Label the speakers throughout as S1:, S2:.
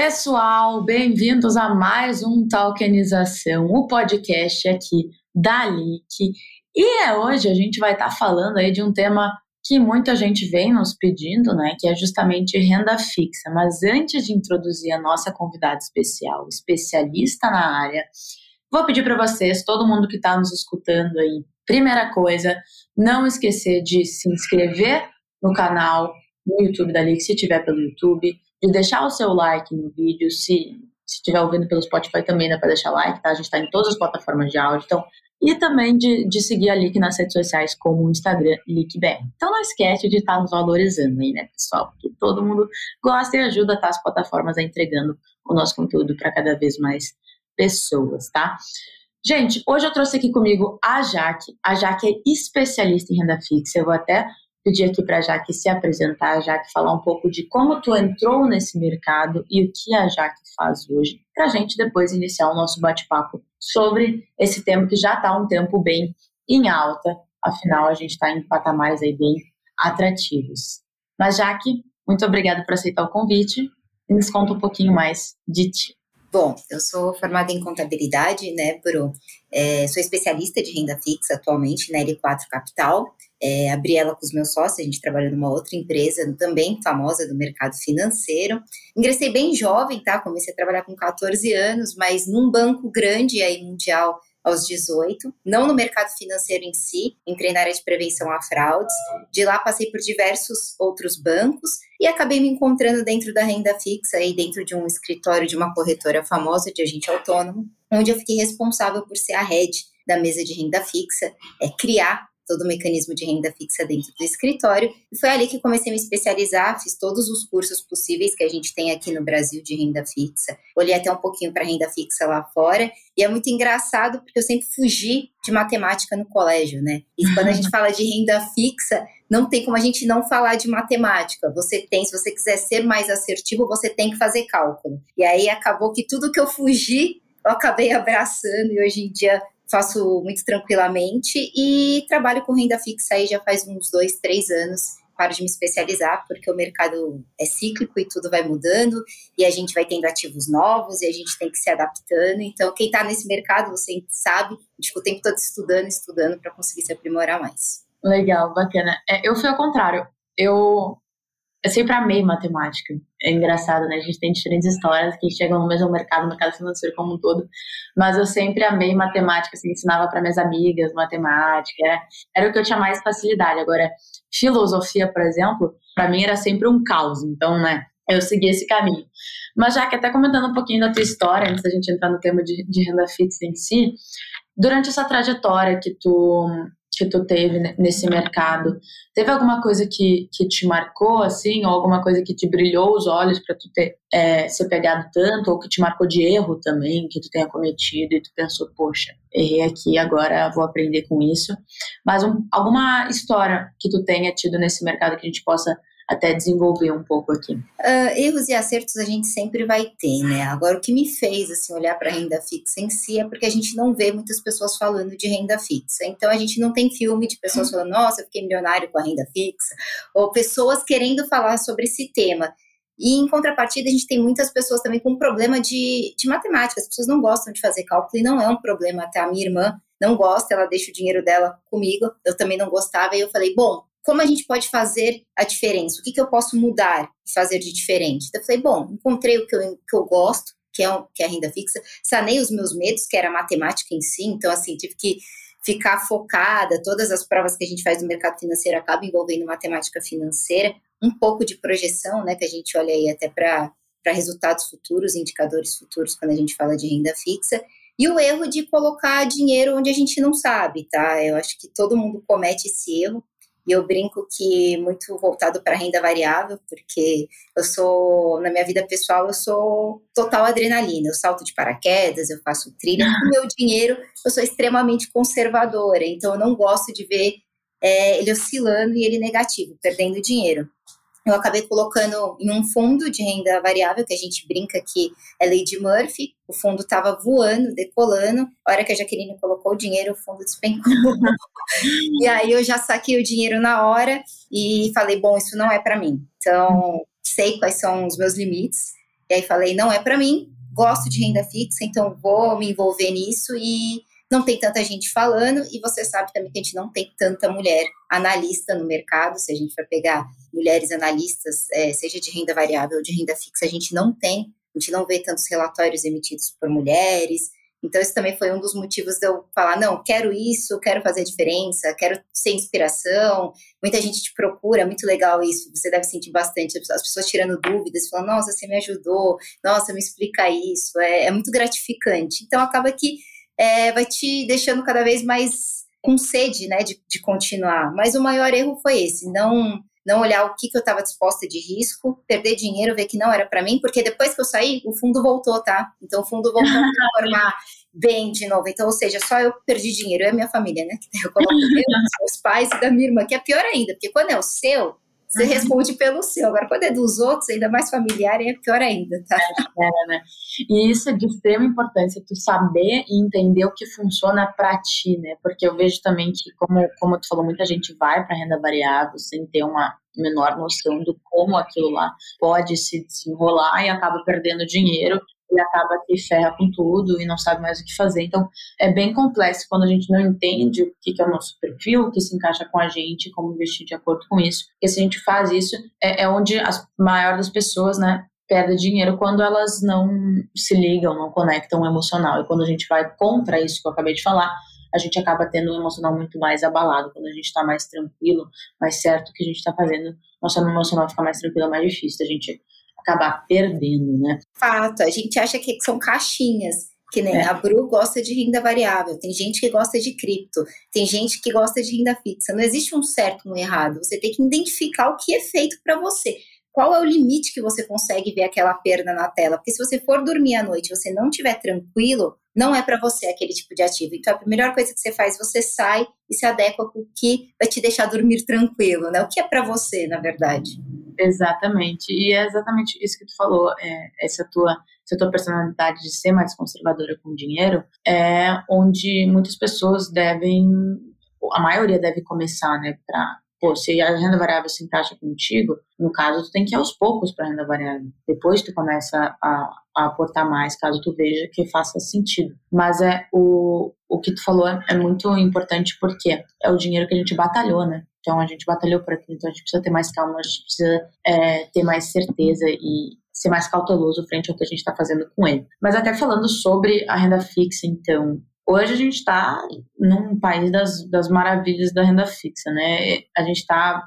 S1: Pessoal, bem-vindos a mais um Talkenização, o podcast aqui da LIC. E é hoje a gente vai estar tá falando aí de um tema que muita gente vem nos pedindo, né, que é justamente renda fixa. Mas antes de introduzir a nossa convidada especial, especialista na área, vou pedir para vocês, todo mundo que está nos escutando aí, primeira coisa, não esquecer de se inscrever no canal no YouTube da LIC, se tiver pelo YouTube, de deixar o seu like no vídeo, se estiver ouvindo pelo Spotify também dá para deixar like, tá? A gente está em todas as plataformas de áudio, então e também de, de seguir a Lick nas redes sociais como o Instagram LickBR. Então não esquece de estar tá nos valorizando aí, né, pessoal? Porque todo mundo gosta e ajuda tá, as plataformas a entregando o nosso conteúdo para cada vez mais pessoas, tá? Gente, hoje eu trouxe aqui comigo a Jaque. A Jaque é especialista em renda fixa. Eu vou até pedir aqui para a Jaque se apresentar, Jaque falar um pouco de como tu entrou nesse mercado e o que a Jaque faz hoje, para a gente depois iniciar o nosso bate-papo sobre esse tema que já está um tempo bem em alta, afinal a gente está em patamares aí bem atrativos. Mas Jaque, muito obrigada por aceitar o convite e nos conta um pouquinho mais de ti.
S2: Bom, eu sou formada em contabilidade, né, Bru? É, sou especialista de renda fixa atualmente na L4 Capital. É, abri ela com os meus sócios, a gente trabalha numa outra empresa também famosa do mercado financeiro. Ingressei bem jovem, tá? Comecei a trabalhar com 14 anos, mas num banco grande aí mundial aos 18, não no mercado financeiro em si, entrei na área de prevenção a fraudes. De lá passei por diversos outros bancos e acabei me encontrando dentro da renda fixa e dentro de um escritório de uma corretora famosa de agente autônomo, onde eu fiquei responsável por ser a head da mesa de renda fixa, é criar todo o mecanismo de renda fixa dentro do escritório. E foi ali que comecei a me especializar, fiz todos os cursos possíveis que a gente tem aqui no Brasil de renda fixa. Olhei até um pouquinho para renda fixa lá fora. E é muito engraçado porque eu sempre fugi de matemática no colégio, né? E quando a gente fala de renda fixa, não tem como a gente não falar de matemática. Você tem, se você quiser ser mais assertivo, você tem que fazer cálculo. E aí acabou que tudo que eu fugi, eu acabei abraçando e hoje em dia faço muito tranquilamente e trabalho com renda fixa aí já faz uns dois, três anos. Paro de me especializar porque o mercado é cíclico e tudo vai mudando e a gente vai tendo ativos novos e a gente tem que se adaptando. Então, quem está nesse mercado, você sabe, fica o tempo todo estudando, estudando para conseguir se aprimorar mais.
S1: Legal, bacana. É, eu fui ao contrário. Eu eu sempre amei matemática. É engraçado, né? A gente tem diferentes histórias que chegam no mesmo mercado, no mercado financeiro como um todo. Mas eu sempre amei matemática, assim, ensinava para minhas amigas matemática. Era, era o que eu tinha mais facilidade. Agora, filosofia, por exemplo, para mim era sempre um caos. Então, né? Eu segui esse caminho. Mas já que até comentando um pouquinho da tua história, antes da gente entrar no tema de, de renda fixa em si, durante essa trajetória que tu que tu teve nesse mercado, teve alguma coisa que, que te marcou, assim, ou alguma coisa que te brilhou os olhos para tu ter é, pegado tanto, ou que te marcou de erro também, que tu tenha cometido e tu pensou, poxa, errei aqui, agora vou aprender com isso. Mas um, alguma história que tu tenha tido nesse mercado que a gente possa até desenvolver um pouco aqui.
S2: Uh, erros e acertos a gente sempre vai ter, né? Agora, o que me fez assim olhar para a renda fixa em si é porque a gente não vê muitas pessoas falando de renda fixa. Então, a gente não tem filme de pessoas falando, nossa, eu fiquei milionário com a renda fixa, ou pessoas querendo falar sobre esse tema. E em contrapartida, a gente tem muitas pessoas também com problema de, de matemática. As pessoas não gostam de fazer cálculo e não é um problema. Até a minha irmã não gosta, ela deixa o dinheiro dela comigo. Eu também não gostava. E eu falei, bom, como a gente pode fazer a diferença? O que, que eu posso mudar e fazer de diferente? Então, eu falei, bom, encontrei o que eu, que eu gosto, que é, que é a renda fixa, sanei os meus medos, que era a matemática em si, então, assim, tive que ficar focada, todas as provas que a gente faz no mercado financeiro acabam envolvendo matemática financeira, um pouco de projeção, né, que a gente olha aí até para resultados futuros, indicadores futuros, quando a gente fala de renda fixa, e o erro de colocar dinheiro onde a gente não sabe, tá? Eu acho que todo mundo comete esse erro, e eu brinco que muito voltado para renda variável, porque eu sou, na minha vida pessoal, eu sou total adrenalina. Eu salto de paraquedas, eu faço trilha. Com meu dinheiro, eu sou extremamente conservadora. Então, eu não gosto de ver é, ele oscilando e ele negativo, perdendo dinheiro eu acabei colocando em um fundo de renda variável, que a gente brinca que é de Murphy. O fundo estava voando, decolando. A hora que a Jaqueline colocou o dinheiro, o fundo despencou. e aí eu já saquei o dinheiro na hora e falei: bom, isso não é para mim. Então, sei quais são os meus limites. E aí falei, não é para mim, gosto de renda fixa, então vou me envolver nisso e não tem tanta gente falando, e você sabe também que a gente não tem tanta mulher analista no mercado, se a gente for pegar mulheres analistas, é, seja de renda variável ou de renda fixa, a gente não tem, a gente não vê tantos relatórios emitidos por mulheres, então, isso também foi um dos motivos de eu falar: não, quero isso, quero fazer diferença, quero ser inspiração. Muita gente te procura, muito legal isso. Você deve sentir bastante as pessoas tirando dúvidas, falando: nossa, você me ajudou, nossa, me explica isso. É, é muito gratificante. Então, acaba que é, vai te deixando cada vez mais com sede né, de, de continuar. Mas o maior erro foi esse: não não olhar o que, que eu estava disposta de risco, perder dinheiro, ver que não era para mim, porque depois que eu saí, o fundo voltou, tá? Então o fundo voltou a transformar bem de novo. Então, ou seja, só eu perdi dinheiro, e a minha família, né? Eu coloco meus pais e da minha irmã, que é pior ainda, porque quando é o seu, você uhum. responde pelo seu. Agora, quando é dos outros, ainda mais familiar, é pior ainda, tá?
S1: É, né? E isso é de extrema importância, tu saber e entender o que funciona para ti, né? Porque eu vejo também que, como, como tu falou, muita gente vai para renda variável sem ter uma menor noção do como aquilo lá pode se desenrolar e acaba perdendo dinheiro e acaba que ferra com tudo e não sabe mais o que fazer. Então, é bem complexo quando a gente não entende o que é o nosso perfil, o que se encaixa com a gente, como investir de acordo com isso. Porque se a gente faz isso, é, é onde a maior das pessoas, né, perde dinheiro quando elas não se ligam, não conectam o emocional. E quando a gente vai contra isso que eu acabei de falar, a gente acaba tendo um emocional muito mais abalado. Quando a gente está mais tranquilo, mais certo o que a gente está fazendo, nosso emocional fica mais tranquilo, é mais difícil a gente acabar perdendo, né?
S2: Fato, a gente acha que são caixinhas. Que nem é. a Bru gosta de renda variável, tem gente que gosta de cripto, tem gente que gosta de renda fixa. Não existe um certo e um errado. Você tem que identificar o que é feito para você. Qual é o limite que você consegue ver aquela perda na tela? Porque se você for dormir à noite e você não estiver tranquilo, não é para você aquele tipo de ativo. Então, a melhor coisa que você faz, você sai e se adequa com o que vai te deixar dormir tranquilo, né? O que é para você, na verdade.
S1: Exatamente. E é exatamente isso que tu falou. É, essa tua essa tua personalidade de ser mais conservadora com o dinheiro é onde muitas pessoas devem, a maioria deve começar, né, para pô, se a renda variável se encaixa contigo, no caso, tu tem que ir aos poucos para a renda variável. Depois tu começa a, a, aportar mais, caso tu veja que faça sentido. Mas é o, o que tu falou é, é muito importante porque é o dinheiro que a gente batalhou, né? Então a gente batalhou por aquilo, então a gente precisa ter mais calma, a gente precisa é, ter mais certeza e ser mais cauteloso frente ao que a gente está fazendo com ele. Mas até falando sobre a renda fixa, então, Hoje a gente está num país das, das maravilhas da renda fixa, né? A gente está,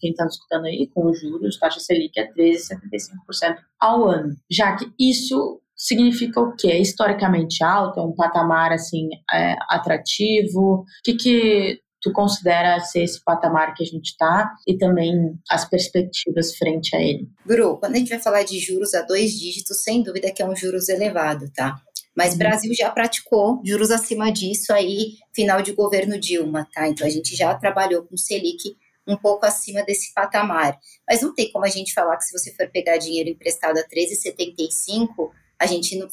S1: quem está escutando aí, com os juros, taxa Selic é 13,75% ao ano. Já que isso significa o quê? É historicamente alto, é um patamar, assim, é, atrativo? O que que tu considera ser esse patamar que a gente está e também as perspectivas frente a ele?
S2: Bru, quando a gente vai falar de juros a dois dígitos, sem dúvida que é um juros elevado, tá? Mas uhum. Brasil já praticou juros acima disso aí, final de governo Dilma, tá? Então a gente já trabalhou com Selic um pouco acima desse patamar. Mas não tem como a gente falar que se você for pegar dinheiro emprestado a 13,75, a gente não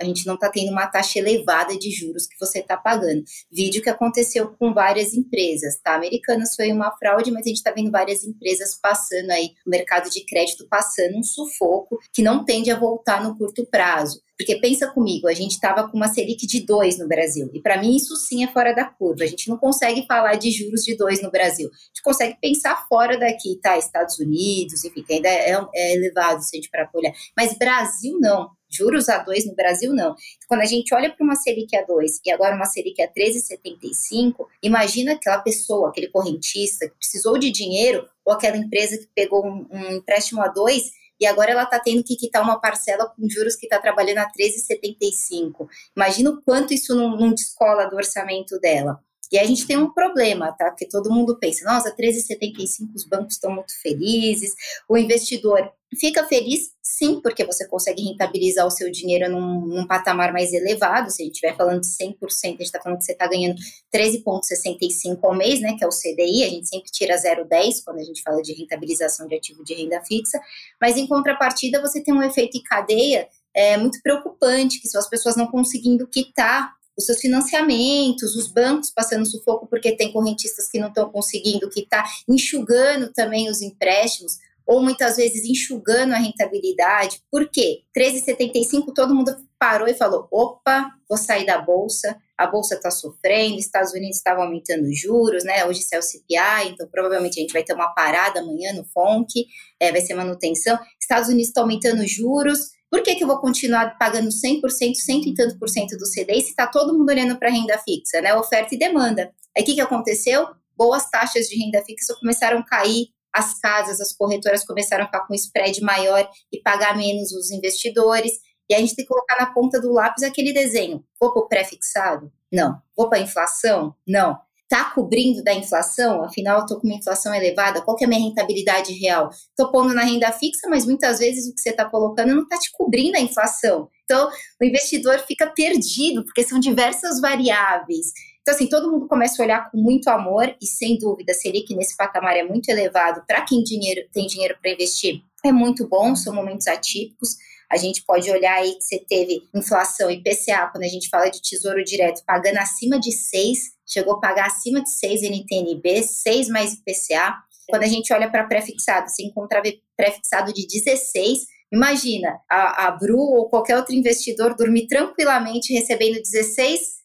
S2: a gente não está tendo uma taxa elevada de juros que você está pagando. Vídeo que aconteceu com várias empresas, tá? Americanas foi uma fraude, mas a gente está vendo várias empresas passando aí, o mercado de crédito passando um sufoco que não tende a voltar no curto prazo. Porque pensa comigo, a gente estava com uma Selic de 2 no Brasil. E para mim isso sim é fora da curva. A gente não consegue falar de juros de 2 no Brasil. A gente consegue pensar fora daqui, tá? Estados Unidos, enfim, que ainda é, é elevado se a gente para olhar. Mas Brasil não juros a 2 no Brasil, não. Quando a gente olha para uma Selic a 2 e agora uma Selic a 13,75, imagina aquela pessoa, aquele correntista que precisou de dinheiro ou aquela empresa que pegou um, um empréstimo a 2 e agora ela está tendo que quitar uma parcela com juros que está trabalhando a 13,75. Imagina o quanto isso não, não descola do orçamento dela. E a gente tem um problema, tá? Porque todo mundo pensa, nossa, 13,75 os bancos estão muito felizes, o investidor fica feliz sim, porque você consegue rentabilizar o seu dinheiro num, num patamar mais elevado. Se a gente estiver falando de 100%, a gente está falando que você está ganhando 13,65 ao mês, né? Que é o CDI, a gente sempre tira 0,10 quando a gente fala de rentabilização de ativo de renda fixa. Mas em contrapartida, você tem um efeito em cadeia é, muito preocupante, que são as pessoas não conseguindo quitar os seus financiamentos, os bancos passando sufoco porque tem correntistas que não estão conseguindo quitar, enxugando também os empréstimos. ou muitas vezes enxugando a rentabilidade. Por quê? 13,75 todo mundo parou e falou: opa, vou sair da bolsa, a bolsa está sofrendo, Estados Unidos estava aumentando os juros, né? Hoje é o CPI, então provavelmente a gente vai ter uma parada amanhã no FONC, é, vai ser manutenção. Estados Unidos está aumentando os juros. Por que, que eu vou continuar pagando 100%, cento e tanto por cento do CDI se está todo mundo olhando para renda fixa, né? Oferta e demanda. Aí o que, que aconteceu? Boas taxas de renda fixa começaram a cair as casas, as corretoras começaram a ficar com spread maior e pagar menos os investidores. E a gente tem que colocar na ponta do lápis aquele desenho. Vou para o pré-fixado? Não. Vou para a inflação? Não. Está cobrindo da inflação? Afinal, estou com uma inflação elevada. Qual que é a minha rentabilidade real? Estou pondo na renda fixa, mas muitas vezes o que você está colocando não está te cobrindo a inflação. Então, o investidor fica perdido, porque são diversas variáveis. Então, assim, todo mundo começa a olhar com muito amor e, sem dúvida, Selic nesse patamar é muito elevado para quem dinheiro, tem dinheiro para investir. É muito bom, são momentos atípicos. A gente pode olhar aí que você teve inflação e PCA, quando a gente fala de tesouro direto, pagando acima de 6, chegou a pagar acima de 6 NTNB, 6 mais IPCA. Quando a gente olha para pré-fixado, você encontra pré-fixado de 16, Imagina a, a Bru ou qualquer outro investidor dormir tranquilamente recebendo 16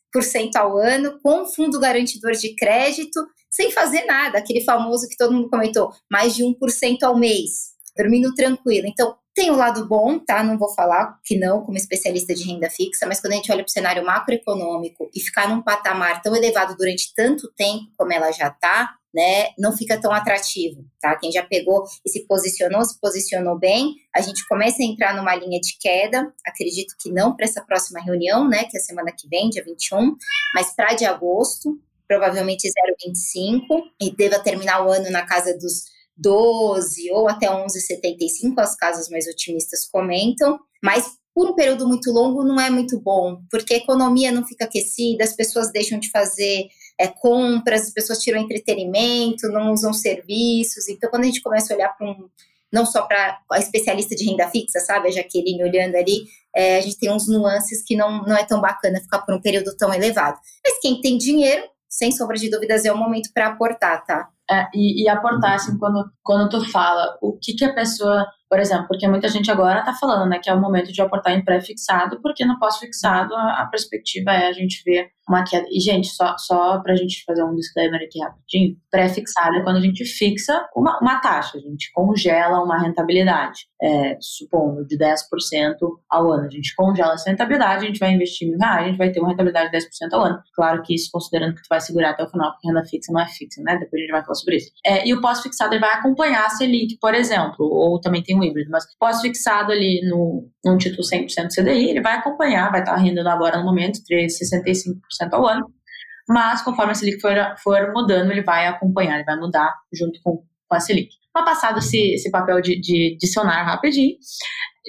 S2: ao ano, com fundo garantidor de crédito, sem fazer nada, aquele famoso que todo mundo comentou, mais de 1% ao mês, dormindo tranquilo. Então, tem o um lado bom, tá? Não vou falar que não, como especialista de renda fixa, mas quando a gente olha para o cenário macroeconômico e ficar num patamar tão elevado durante tanto tempo como ela já está, né, não fica tão atrativo, tá? Quem já pegou e se posicionou, se posicionou bem, a gente começa a entrar numa linha de queda, acredito que não para essa próxima reunião, né, que é a semana que vem, dia 21, mas para de agosto, provavelmente 0,25, e deva terminar o ano na casa dos 12 ou até 11,75, as casas mais otimistas comentam, mas por um período muito longo não é muito bom, porque a economia não fica aquecida, as pessoas deixam de fazer é, compras, as pessoas tiram entretenimento, não usam serviços. Então, quando a gente começa a olhar para um. Não só para a especialista de renda fixa, sabe? A Jaqueline olhando ali, é, a gente tem uns nuances que não, não é tão bacana ficar por um período tão elevado. Mas quem tem dinheiro, sem sombra de dúvidas, é o momento para aportar, tá?
S1: É, e, e, aportar, assim, quando, quando tu fala o que, que a pessoa por exemplo, porque muita gente agora está falando né, que é o momento de aportar em pré-fixado, porque no pós-fixado a, a, perspectiva é a gente ver uma queda. E, gente, só, só para a gente fazer um disclaimer aqui rapidinho: pré-fixado é quando a gente fixa uma, uma taxa, a gente congela uma rentabilidade, é, supondo de 10% ao ano. A gente congela essa rentabilidade, a gente vai investir mil reais, a gente vai ter uma rentabilidade de 10% ao ano. Claro que isso considerando que tu vai segurar até o final, porque renda fixa não é fixa, né? Depois a gente vai falar sobre isso. É, e o pós-fixado vai acompanhar a Selic, por exemplo, ou também tem um híbrido, mas pós-fixado ali no, num título 100% CDI, ele vai acompanhar, vai estar rendendo agora no momento 3,65% ao ano, mas conforme a Selic for, for mudando, ele vai acompanhar, ele vai mudar junto com, com a Selic. Uma passado esse, esse papel de, de dicionário rapidinho,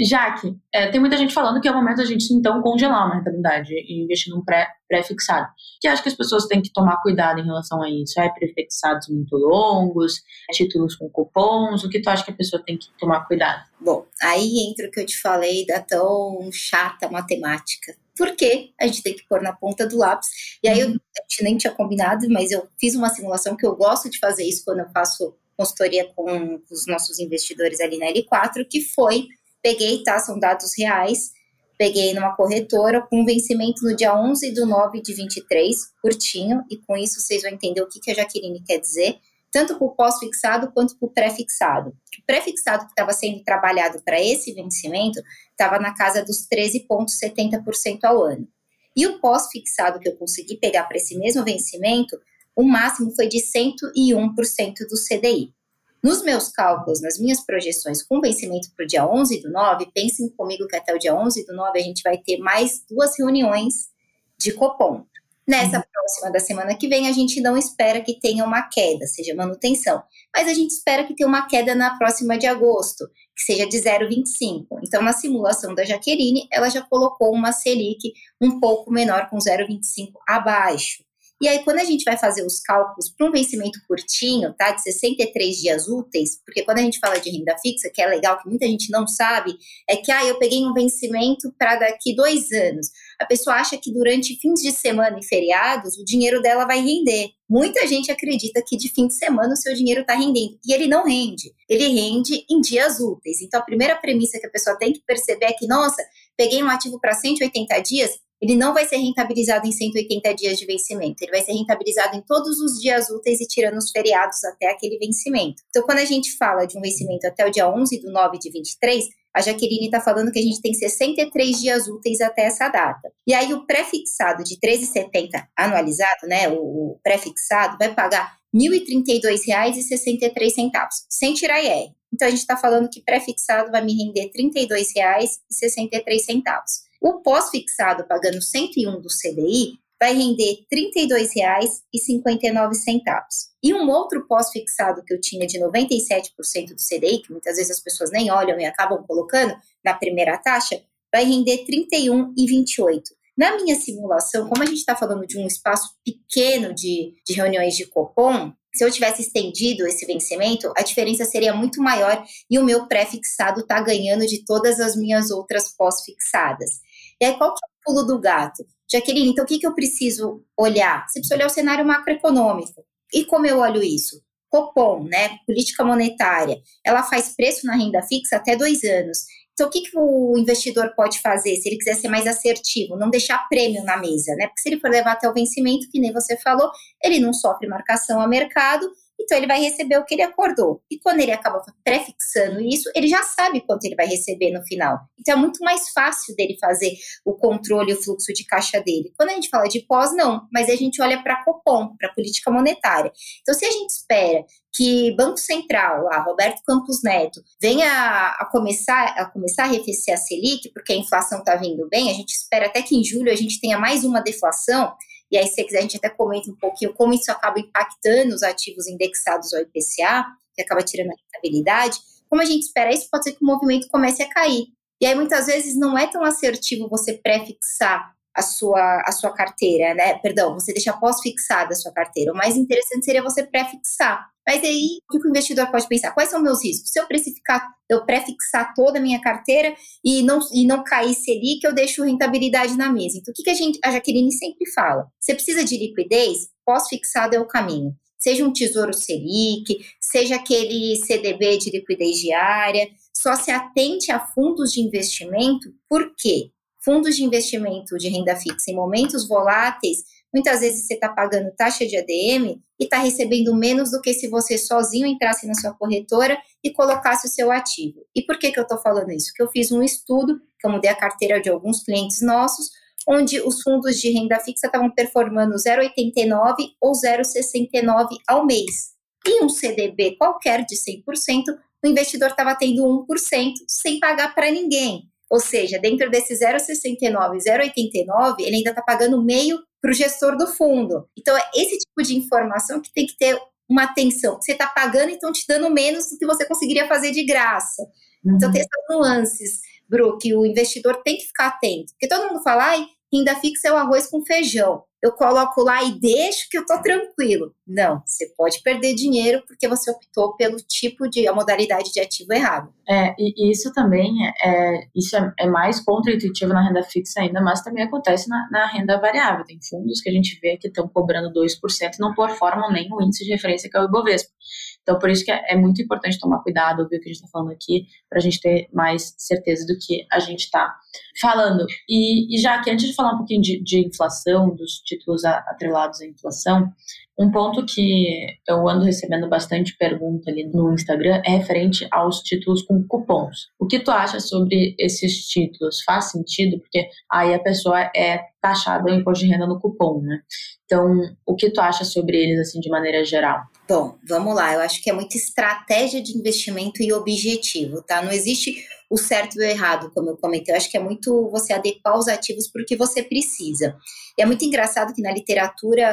S1: já que é, tem muita gente falando que é o momento da gente então congelar uma rentabilidade e investir num pré, pré-fixado. Que acho que as pessoas têm que tomar cuidado em relação a isso. É pré-fixados muito longos, títulos com cupons, o que tu acha que a pessoa tem que tomar cuidado?
S2: Bom, aí entra o que eu te falei da tão chata matemática. Porque a gente tem que pôr na ponta do lápis. E aí eu, uhum. a gente nem tinha combinado, mas eu fiz uma simulação que eu gosto de fazer isso quando eu faço consultoria com os nossos investidores ali na L4, que foi Peguei, tá? São dados reais. Peguei numa corretora com vencimento no dia 11 do 9 de 23, curtinho, e com isso vocês vão entender o que, a Jaqueline quer dizer, tanto para o pós-fixado quanto para o pré-fixado. O pré-fixado que estava sendo trabalhado para esse vencimento estava na casa dos 13,70% ao ano. E o pós-fixado que eu consegui pegar para esse mesmo vencimento, o máximo foi de 101% do CDI. Nos meus cálculos, nas minhas projeções com vencimento para o dia 11 do 9, pensem comigo que até o dia 11 do 9 a gente vai ter mais duas reuniões de Copom. Nessa uhum. próxima da semana que vem, a gente não espera que tenha uma queda, seja manutenção, mas a gente espera que tenha uma queda na próxima de agosto, que seja de 0,25. Então, na simulação da Jaqueline, ela já colocou uma Selic um pouco menor, com 0,25 abaixo. E aí, quando a gente vai fazer os cálculos para um vencimento curtinho, tá? De 63 dias úteis, porque quando a gente fala de renda fixa, que é legal, que muita gente não sabe, é que ah, eu peguei um vencimento para daqui dois anos. a pessoa acha que durante fins de semana e feriados o dinheiro dela vai render. Muita gente acredita que de fim de semana o seu dinheiro está rendendo. E ele não rende. Ele rende em dias úteis. Então, a primeira premissa que a pessoa tem que perceber é que, nossa, peguei um ativo para 180 dias, ele não vai ser rentabilizado em 180 dias de vencimento, ele vai ser rentabilizado em todos os dias úteis e tirando os feriados até aquele vencimento. Então, quando a gente fala de um vencimento até o dia 11 do 9 de 23, a Jaqueline está falando que a gente tem 63 dias úteis até essa data. E aí, o pré-fixado de 13,70 anualizado, né, o pré-fixado, vai pagar R$ 1.032,63, sem tirar IR. Então, a gente está falando que pré-fixado vai me render R$ 32,63. O pós-fixado, pagando 101 do CDI, vai render R$ 32,59. E um outro pós-fixado que eu tinha de 97% do CDI, que muitas vezes as pessoas nem olham e acabam colocando na primeira taxa, vai render R$ 31,28. Na minha simulação, como a gente está falando de um espaço pequeno de, de reuniões de Copom, se eu tivesse estendido esse vencimento, a diferença seria muito maior e o meu pré-fixado está ganhando de todas as minhas outras pós-fixadas. E aí, qual que é o pulo do gato? Jaqueline, então o que, que eu preciso olhar? Você precisa olhar o cenário macroeconômico. E como eu olho isso? Copom, né, política monetária, ela faz preço na renda fixa até dois anos. Então, o que, que o investidor pode fazer se ele quiser ser mais assertivo? Não deixar prêmio na mesa, né? Porque se ele for levar até o vencimento, que nem você falou, ele não sofre marcação a mercado então ele vai receber o que ele acordou. E quando ele acaba prefixando isso, ele já sabe quanto ele vai receber no final. Então é muito mais fácil dele fazer o controle o fluxo de caixa dele. Quando a gente fala de pós, não, mas a gente olha para a Copom, para a política monetária. Então se a gente espera que Banco Central, lá, Roberto Campos Neto, venha a começar a começar a arrefecer a Selic, porque a inflação está vindo bem, a gente espera até que em julho a gente tenha mais uma deflação, e aí, se quiser, a gente até comenta um pouquinho como isso acaba impactando os ativos indexados ao IPCA, que acaba tirando a rentabilidade. Como a gente espera isso, pode ser que o movimento comece a cair. E aí, muitas vezes, não é tão assertivo você pré-fixar a sua, a sua carteira, né? Perdão, você deixa pós-fixada a sua carteira. O mais interessante seria você pré-fixar. Mas aí, o que o investidor pode pensar? Quais são meus riscos? Se eu precificar, eu pré-fixar toda a minha carteira e não, e não cair Selic, eu deixo rentabilidade na mesa. Então, o que, que a, gente, a Jaqueline sempre fala? Você precisa de liquidez? Pós-fixado é o caminho. Seja um tesouro Selic, seja aquele CDB de liquidez diária, só se atente a fundos de investimento, por quê? Fundos de investimento de renda fixa em momentos voláteis Muitas vezes você está pagando taxa de ADM e está recebendo menos do que se você sozinho entrasse na sua corretora e colocasse o seu ativo. E por que, que eu estou falando isso? Porque eu fiz um estudo, que eu mudei a carteira de alguns clientes nossos, onde os fundos de renda fixa estavam performando 0,89 ou 0,69 ao mês. E um CDB qualquer de 100%, o investidor estava tendo 1% sem pagar para ninguém. Ou seja, dentro desse 0,69, 0,89, ele ainda está pagando meio para o gestor do fundo. Então, é esse tipo de informação que tem que ter uma atenção. Você está pagando e estão te dando menos do que você conseguiria fazer de graça. Então, uhum. Então, tem essas nuances, Bru, que o investidor tem que ficar atento. Porque todo mundo fala, ai, renda fixa é o arroz com feijão eu coloco lá e deixo que eu tô tranquilo. Não, você pode perder dinheiro porque você optou pelo tipo de a modalidade de ativo errado.
S1: É, e isso também é, é isso é, é mais contra-intuitivo na renda fixa ainda, mas também acontece na, na, renda variável. Tem fundos que a gente vê que estão cobrando 2% e não performam nem o índice de referência que é o Ibovespa. Então, por isso que é, é muito importante tomar cuidado, ouvir o que a gente está falando aqui, para a gente ter mais certeza do que a gente está falando. E, e, já que antes de falar um pouquinho de, de inflação, dos títulos atrelados à inflação, um ponto que eu ando recebendo bastante pergunta ali no Instagram é referente aos títulos com cupons. O que tu acha sobre esses títulos? Faz sentido? Porque aí a pessoa é taxada o imposto de renda no cupom, né? Então, o que tu acha sobre eles, assim, de maneira geral?
S2: Bom, vamos lá. Eu acho que é muita estratégia de investimento e objetivo, tá? Não existe o certo e o errado, como eu comentei. Eu acho que é muito você adequar os ativos para o que você precisa. E é muito engraçado que na literatura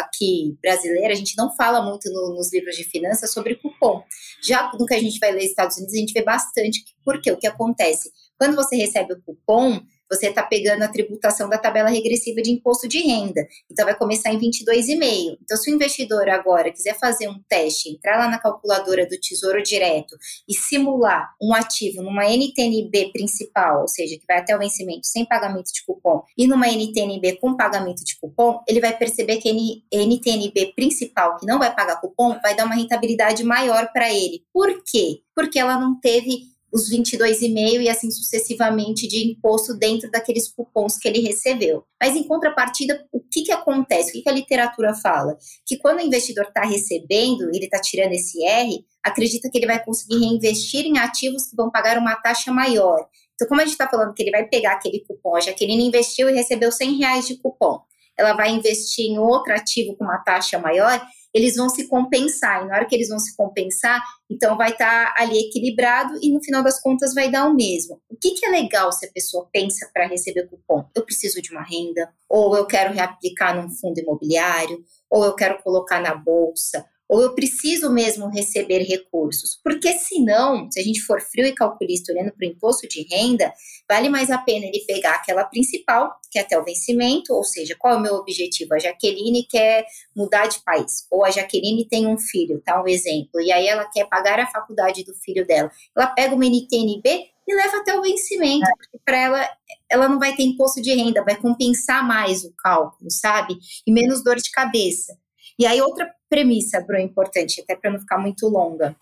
S2: aqui brasileira, a gente não fala muito no, nos livros de finanças sobre cupom. Já no que a gente vai ler nos Estados Unidos, a gente vê bastante. Porque o que acontece? Quando você recebe o cupom, você está pegando a tributação da tabela regressiva de imposto de renda. Então, vai começar em 22,5. Então, se o investidor agora quiser fazer um teste, entrar lá na calculadora do Tesouro Direto e simular um ativo numa NTNB principal, ou seja, que vai até o vencimento sem pagamento de cupom, e numa NTNB com pagamento de cupom, ele vai perceber que a NTNB principal, que não vai pagar cupom, vai dar uma rentabilidade maior para ele. Por quê? Porque ela não teve os 22,5 e assim sucessivamente de imposto dentro daqueles cupons que ele recebeu. Mas em contrapartida, o que, que acontece? O que, que a literatura fala? Que quando o investidor está recebendo, ele está tirando esse R, acredita que ele vai conseguir reinvestir em ativos que vão pagar uma taxa maior. Então, como a gente está falando que ele vai pegar aquele cupom, já que ele investiu e recebeu 100 reais de cupom, ela vai investir em outro ativo com uma taxa maior, eles vão se compensar. E na hora que eles vão se compensar, então vai estar tá ali equilibrado e no final das contas vai dar o mesmo. O que, que é legal se a pessoa pensa para receber cupom? Eu preciso de uma renda, ou eu quero reaplicar num fundo imobiliário, ou eu quero colocar na bolsa, ou eu preciso mesmo receber recursos? Porque senão, se a gente for frio e calculista olhando para o imposto de renda, vale mais a pena ele pegar aquela principal, que é até o vencimento, ou seja, qual é o meu objetivo? A Jaqueline quer mudar de país, ou a Jaqueline tem um filho, tá um exemplo, e aí ela quer pagar a faculdade do filho dela. Ela pega uma NTNB e leva até o vencimento, porque para ela ela não vai ter imposto de renda, vai compensar mais o cálculo, sabe? E menos dor de cabeça. E aí, outra premissa, Bruno, importante, até para não ficar muito longa.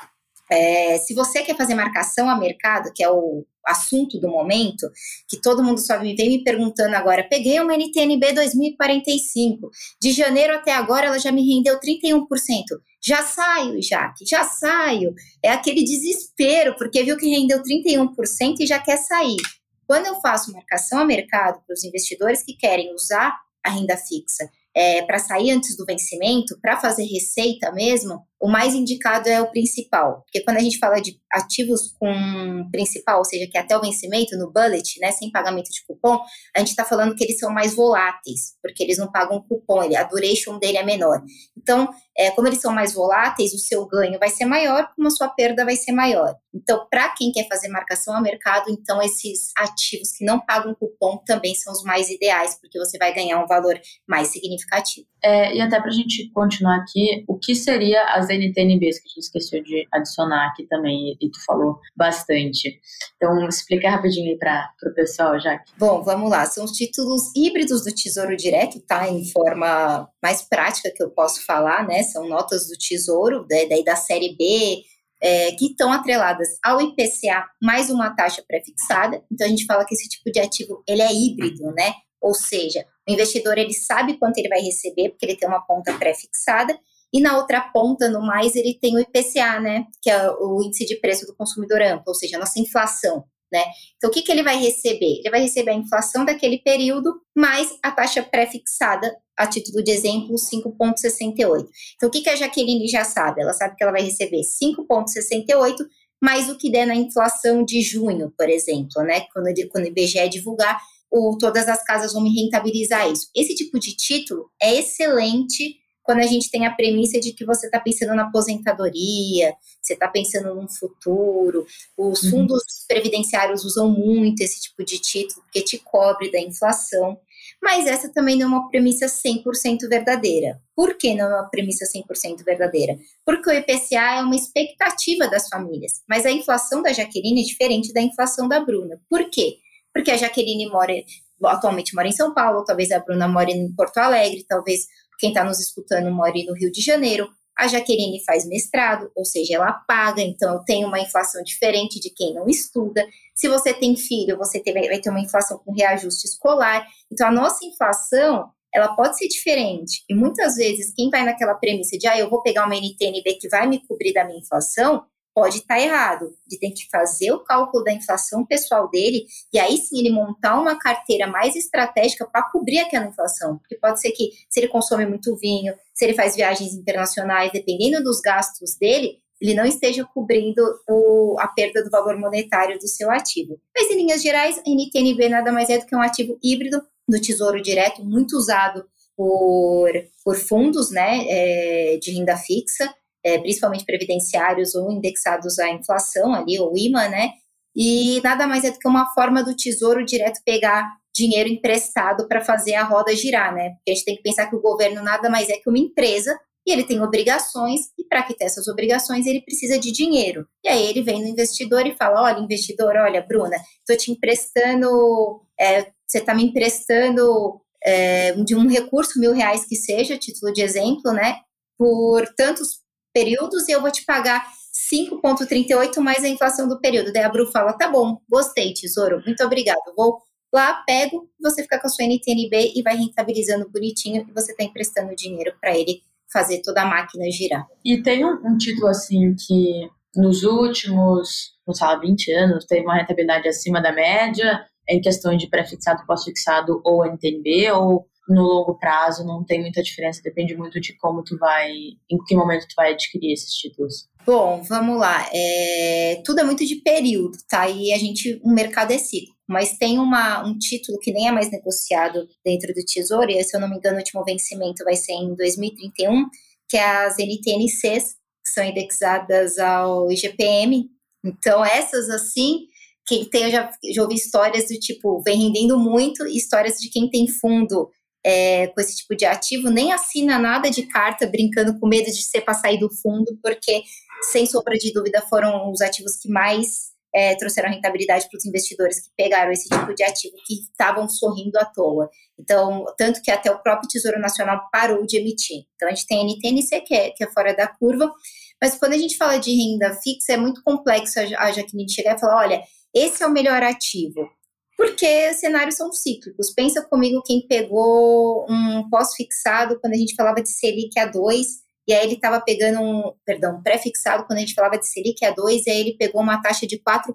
S2: É, se você quer fazer marcação a mercado, que é o assunto do momento, que todo mundo só me vem me perguntando agora, peguei uma NTNB 2045, de janeiro até agora ela já me rendeu 31%. Já saio, Jaque, já saio. É aquele desespero, porque viu que rendeu 31% e já quer sair. Quando eu faço marcação a mercado para os investidores que querem usar a renda fixa é, para sair antes do vencimento, para fazer receita mesmo, o mais indicado é o principal. Porque quando a gente fala de ativos com principal, ou seja, que é até o vencimento, no bullet, né, sem pagamento de cupom, a gente está falando que eles são mais voláteis, porque eles não pagam cupom, a duration dele é menor. Então, é, como eles são mais voláteis, o seu ganho vai ser maior, como a sua perda vai ser maior. Então, para quem quer fazer marcação a mercado, então esses ativos que não pagam cupom também são os mais ideais, porque você vai ganhar um valor mais significativo.
S1: É, e até para a gente continuar aqui, o que seria as NTNBs, que a gente esqueceu de adicionar aqui também, e tu falou bastante. Então, explica rapidinho aí para o pessoal, Jaque.
S2: Bom, vamos lá. São os títulos híbridos do Tesouro Direto, tá? Em forma mais prática que eu posso falar, né? São notas do Tesouro, né? daí da série B, é, que estão atreladas ao IPCA mais uma taxa pré-fixada. Então a gente fala que esse tipo de ativo ele é híbrido, né? Ou seja, o investidor ele sabe quanto ele vai receber, porque ele tem uma ponta pré-fixada, e na outra ponta, no mais, ele tem o IPCA, né? Que é o índice de preço do consumidor amplo, ou seja, a nossa inflação. Né? Então, o que, que ele vai receber? Ele vai receber a inflação daquele período mais a taxa pré-fixada, a título de exemplo, 5,68. Então, o que, que a Jaqueline já sabe? Ela sabe que ela vai receber 5,68 mais o que der na inflação de junho, por exemplo, né? Quando, quando o IBGE divulgar o, todas as casas vão me rentabilizar isso. Esse tipo de título é excelente quando a gente tem a premissa de que você está pensando na aposentadoria, você está pensando num futuro. Os uhum. fundos previdenciários usam muito esse tipo de título, porque te cobre da inflação. Mas essa também não é uma premissa 100% verdadeira. Por que não é uma premissa 100% verdadeira? Porque o IPCA é uma expectativa das famílias, mas a inflação da Jaqueline é diferente da inflação da Bruna. Por quê? porque a Jaqueline mora, atualmente mora em São Paulo, talvez a Bruna more em Porto Alegre, talvez quem está nos escutando more no Rio de Janeiro. A Jaqueline faz mestrado, ou seja, ela paga, então tem uma inflação diferente de quem não estuda. Se você tem filho, você vai ter uma inflação com reajuste escolar. Então, a nossa inflação, ela pode ser diferente. E muitas vezes, quem vai naquela premissa de, ah, eu vou pegar uma NTNB que vai me cobrir da minha inflação, pode estar tá errado. Ele tem que fazer o cálculo da inflação pessoal dele e aí sim ele montar uma carteira mais estratégica para cobrir aquela inflação. Porque pode ser que, se ele consome muito vinho, se ele faz viagens internacionais, dependendo dos gastos dele, ele não esteja cobrindo o, a perda do valor monetário do seu ativo. Mas, em linhas gerais, a NTNB nada mais é do que um ativo híbrido do Tesouro Direto, muito usado por, por fundos né, é, de renda fixa, é, principalmente previdenciários ou indexados à inflação ali, ou IMA, né? e nada mais é do que uma forma do tesouro direto pegar dinheiro emprestado para fazer a roda girar, né? Porque a gente tem que pensar que o governo nada mais é que uma empresa e ele tem obrigações, e para quitar essas obrigações, ele precisa de dinheiro. E aí ele vem no investidor e fala: olha, investidor, olha, Bruna, estou te emprestando, é, você está me emprestando é, de um recurso, mil reais que seja, título de exemplo, né? Por tantos períodos, e eu vou te pagar 5,38 mais a inflação do período. Daí a Bru fala: tá bom, gostei, tesouro, muito obrigado. Vou lá, pego, você fica com a sua NTNB e vai rentabilizando bonitinho e você está emprestando dinheiro para ele fazer toda a máquina girar.
S1: E tem um, um título assim que nos últimos, não sei 20 anos, teve uma rentabilidade acima da média em questões de pré-fixado, pós-fixado ou NTNB, ou no longo prazo não tem muita diferença, depende muito de como tu vai, em que momento tu vai adquirir esses títulos.
S2: Bom, vamos lá. É, tudo é muito de período, tá? E a gente, o mercado é ciclo. Mas tem uma, um título que nem é mais negociado dentro do Tesouro, e se eu não me engano, o último vencimento vai ser em 2031, que é as NTNCs, que são indexadas ao IGPM. Então, essas assim, quem tem, eu já, já ouvi histórias do tipo, vem rendendo muito, histórias de quem tem fundo é, com esse tipo de ativo, nem assina nada de carta brincando com medo de ser para sair do fundo, porque, sem sombra de dúvida, foram os ativos que mais é, trouxeram rentabilidade para os investidores que pegaram esse tipo de ativo que estavam sorrindo à toa. Então, tanto que até o próprio Tesouro Nacional parou de emitir. Então, a gente tem a NTNC, que é, que é fora da curva, mas quando a gente fala de renda fixa, é muito complexo a Jaqueline chegar e falar: olha, esse é o melhor ativo. Porque os cenários são cíclicos. Pensa comigo quem pegou um pós-fixado quando a gente falava de Selic a 2, e aí ele estava pegando um, perdão, pré-fixado quando a gente falava de Selic a 2, e aí ele pegou uma taxa de 4%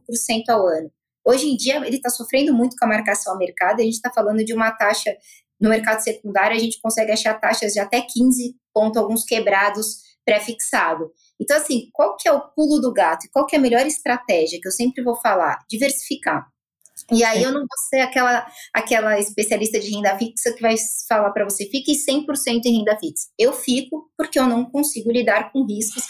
S2: ao ano. Hoje em dia, ele está sofrendo muito com a marcação ao mercado, a gente está falando de uma taxa no mercado secundário, a gente consegue achar taxas de até 15 pontos, alguns quebrados pré-fixado. Então, assim, qual que é o pulo do gato? E qual que é a melhor estratégia que eu sempre vou falar? Diversificar. E aí eu não vou ser aquela, aquela especialista de renda fixa que vai falar para você, fique 100% em renda fixa. Eu fico porque eu não consigo lidar com riscos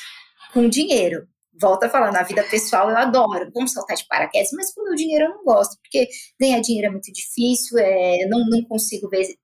S2: com dinheiro. Volta a falar, na vida pessoal eu adoro, vamos saltar de paraquedas, mas com o meu dinheiro eu não gosto, porque ganhar dinheiro é muito difícil, é, não, não consigo ver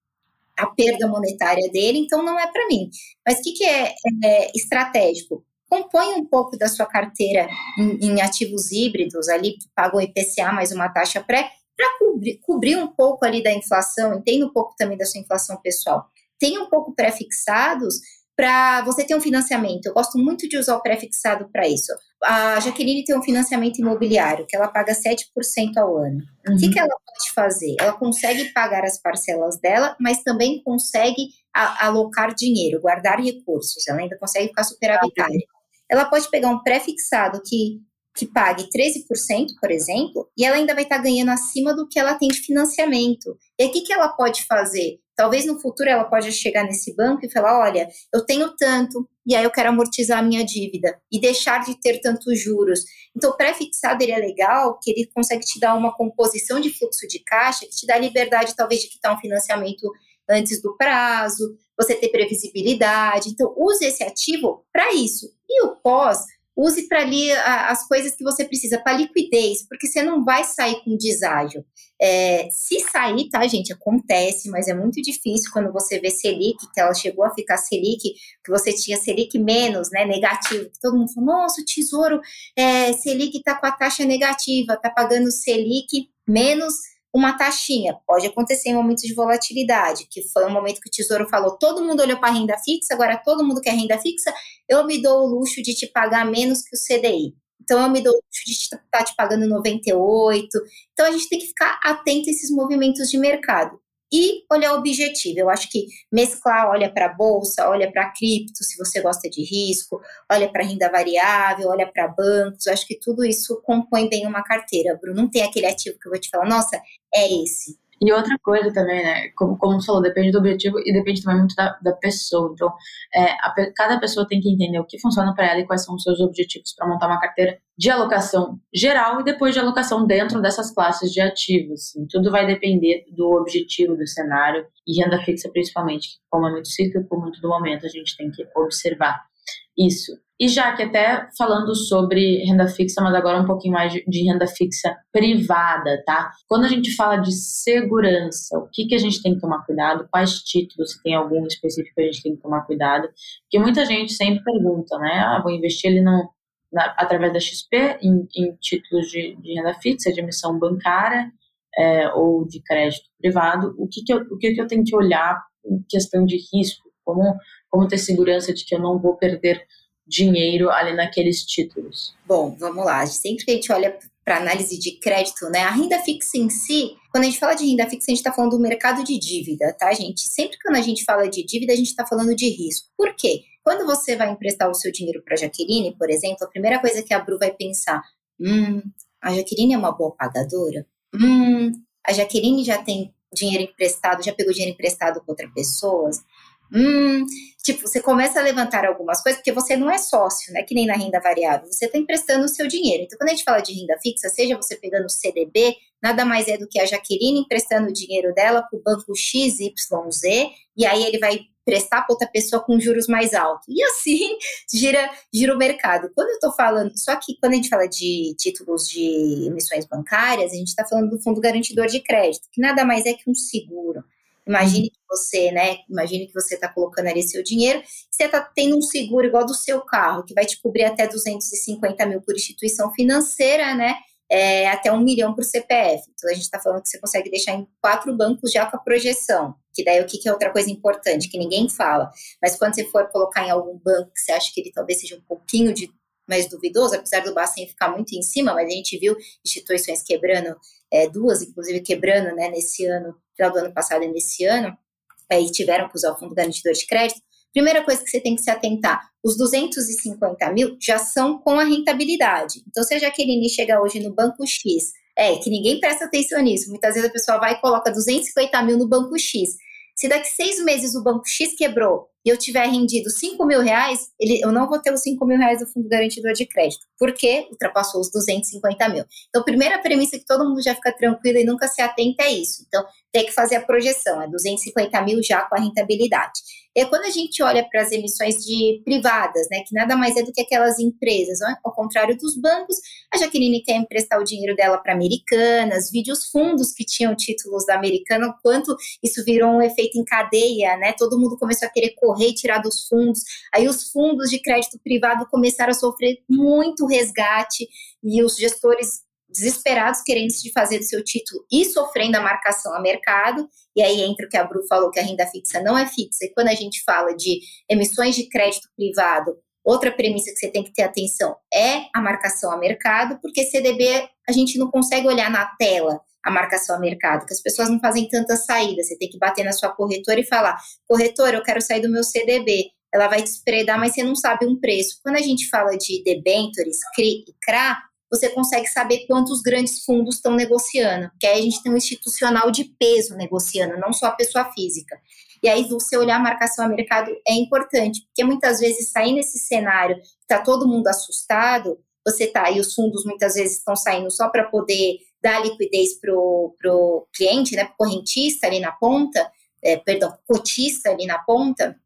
S2: a perda monetária dele, então não é para mim. Mas o que, que é, é estratégico? Compõe um pouco da sua carteira em, em ativos híbridos ali, que pagam IPCA mais uma taxa pré, para cobrir, cobrir um pouco ali da inflação, entenda um pouco também da sua inflação pessoal. Tenha um pouco pré-fixados para você ter um financiamento. Eu gosto muito de usar o pré-fixado para isso. A Jaqueline tem um financiamento imobiliário que ela paga 7% ao ano. Uhum. O que, uhum. que ela pode fazer? Ela consegue pagar as parcelas dela, mas também consegue alocar dinheiro, guardar recursos. Ela ainda consegue ficar superavitária ela pode pegar um pré-fixado que, que pague 13%, por exemplo, e ela ainda vai estar tá ganhando acima do que ela tem de financiamento. E o que, que ela pode fazer? Talvez no futuro ela pode chegar nesse banco e falar: olha, eu tenho tanto, e aí eu quero amortizar a minha dívida e deixar de ter tantos juros. Então, o pré-fixado ele é legal, que ele consegue te dar uma composição de fluxo de caixa que te dá liberdade, talvez, de quitar um financiamento antes do prazo, você ter previsibilidade. Então, use esse ativo para isso. E o pós, use para ali as coisas que você precisa, para liquidez, porque você não vai sair com deságio. É, se sair, tá, gente, acontece, mas é muito difícil quando você vê Selic, que ela chegou a ficar Selic, que você tinha Selic menos, né, negativo, que todo mundo falou, nossa, o Tesouro, é, Selic está com a taxa negativa, está pagando Selic menos uma taxinha. Pode acontecer em momentos de volatilidade, que foi um momento que o Tesouro falou: todo mundo olhou para renda fixa, agora todo mundo quer renda fixa, eu me dou o luxo de te pagar menos que o CDI. Então, eu me dou o luxo de estar te pagando 98. Então, a gente tem que ficar atento a esses movimentos de mercado e olhar objetivo. Eu acho que mesclar, olha para a bolsa, olha para cripto, se você gosta de risco, olha para renda variável, olha para bancos, eu acho que tudo isso compõe bem uma carteira. Bruno, não tem aquele ativo que eu vou te falar, nossa, é esse.
S1: E outra coisa também, né? Como, como você falou, depende do objetivo e depende também muito da, da pessoa. Então, é, a, cada pessoa tem que entender o que funciona para ela e quais são os seus objetivos para montar uma carteira de alocação geral e depois de alocação dentro dessas classes de ativos. Assim. Tudo vai depender do objetivo do cenário e renda fixa, principalmente, como é muito cíclico, muito do momento, a gente tem que observar isso. E já que até falando sobre renda fixa, mas agora um pouquinho mais de renda fixa privada, tá? Quando a gente fala de segurança, o que, que a gente tem que tomar cuidado? Quais títulos, se tem algum específico que a gente tem que tomar cuidado? Porque muita gente sempre pergunta, né? Ah, vou investir ele no, na, através da XP em, em títulos de, de, renda fixa, de emissão bancária é, ou de crédito privado. O que, que, eu, o que, que eu tenho que olhar em questão de risco? Como, como ter segurança de que eu não vou perder dinheiro ali naqueles títulos?
S2: Bom, vamos lá. Sempre que a gente olha para análise de crédito, né? A renda fixa em si, quando a gente fala de renda fixa, a gente está falando do mercado de dívida, tá, gente? Sempre que a gente fala de dívida, a gente está falando de risco. Por quê? Quando você vai emprestar o seu dinheiro para a Jaqueline, por exemplo, a primeira coisa que a Bru vai pensar: hum, a Jaqueline é uma boa pagadora? Hum, a Jaqueline já tem dinheiro emprestado, já pegou dinheiro emprestado com outras pessoas? Hum, tipo, você começa a levantar algumas coisas, porque você não é sócio, né? Que nem na renda variável, você está emprestando o seu dinheiro. Então, quando a gente fala de renda fixa, seja você pegando o CDB, nada mais é do que a Jaqueline emprestando o dinheiro dela para o banco XYZ, e aí ele vai prestar para outra pessoa com juros mais altos. E assim gira, gira o mercado. Quando eu estou falando, só que quando a gente fala de títulos de emissões bancárias, a gente está falando do fundo garantidor de crédito, que nada mais é que um seguro. Imagine uhum. que você, né? Imagine que você está colocando ali seu dinheiro, você está tendo um seguro igual do seu carro, que vai te cobrir até 250 mil por instituição financeira, né? É, até um milhão por CPF. Então a gente está falando que você consegue deixar em quatro bancos já com a projeção. Que daí o que, que é outra coisa importante, que ninguém fala. Mas quando você for colocar em algum banco que você acha que ele talvez seja um pouquinho de mais duvidoso, apesar do Bacen ficar muito em cima, mas a gente viu instituições quebrando, é, duas inclusive quebrando né, nesse ano, final do ano passado e nesse ano, é, e tiveram que usar o fundo garantidor de crédito. Primeira coisa que você tem que se atentar: os 250 mil já são com a rentabilidade. Então, se a Jaqueline chegar hoje no banco X, é que ninguém presta atenção nisso. Muitas vezes a pessoa vai e coloca 250 mil no banco X. Se daqui seis meses o banco X quebrou e eu tiver rendido 5 mil reais, ele, eu não vou ter os 5 mil reais do fundo garantidor de crédito, porque ultrapassou os 250 mil. Então, primeira premissa que todo mundo já fica tranquilo e nunca se atenta é isso. Então, tem que fazer a projeção, é 250 mil já com a rentabilidade. E quando a gente olha para as emissões de privadas, né, que nada mais é do que aquelas empresas, né, ao contrário dos bancos, a Jaqueline quer emprestar o dinheiro dela para americanas, vide os fundos que tinham títulos da americana, quanto isso virou um efeito em cadeia, né? Todo mundo começou a querer correr e tirar dos fundos. Aí os fundos de crédito privado começaram a sofrer muito resgate e os gestores desesperados querendo se fazer do seu título e sofrendo a marcação a mercado. E aí entra o que a Bru falou, que a renda fixa não é fixa. E quando a gente fala de emissões de crédito privado, outra premissa que você tem que ter atenção é a marcação a mercado, porque CDB a gente não consegue olhar na tela a marcação a mercado, que as pessoas não fazem tanta saída. Você tem que bater na sua corretora e falar: corretora, eu quero sair do meu CDB. Ela vai te espredar, mas você não sabe um preço. Quando a gente fala de debentures, CRI e CRA, você consegue saber quantos grandes fundos estão negociando, porque aí a gente tem um institucional de peso negociando, não só a pessoa física. E aí você olhar a marcação a mercado é importante, porque muitas vezes sair nesse cenário, está todo mundo assustado, você tá aí, os fundos muitas vezes estão saindo só para poder dar liquidez para o cliente, né, correntista ali na ponta, é, perdão, cotista ali na ponta,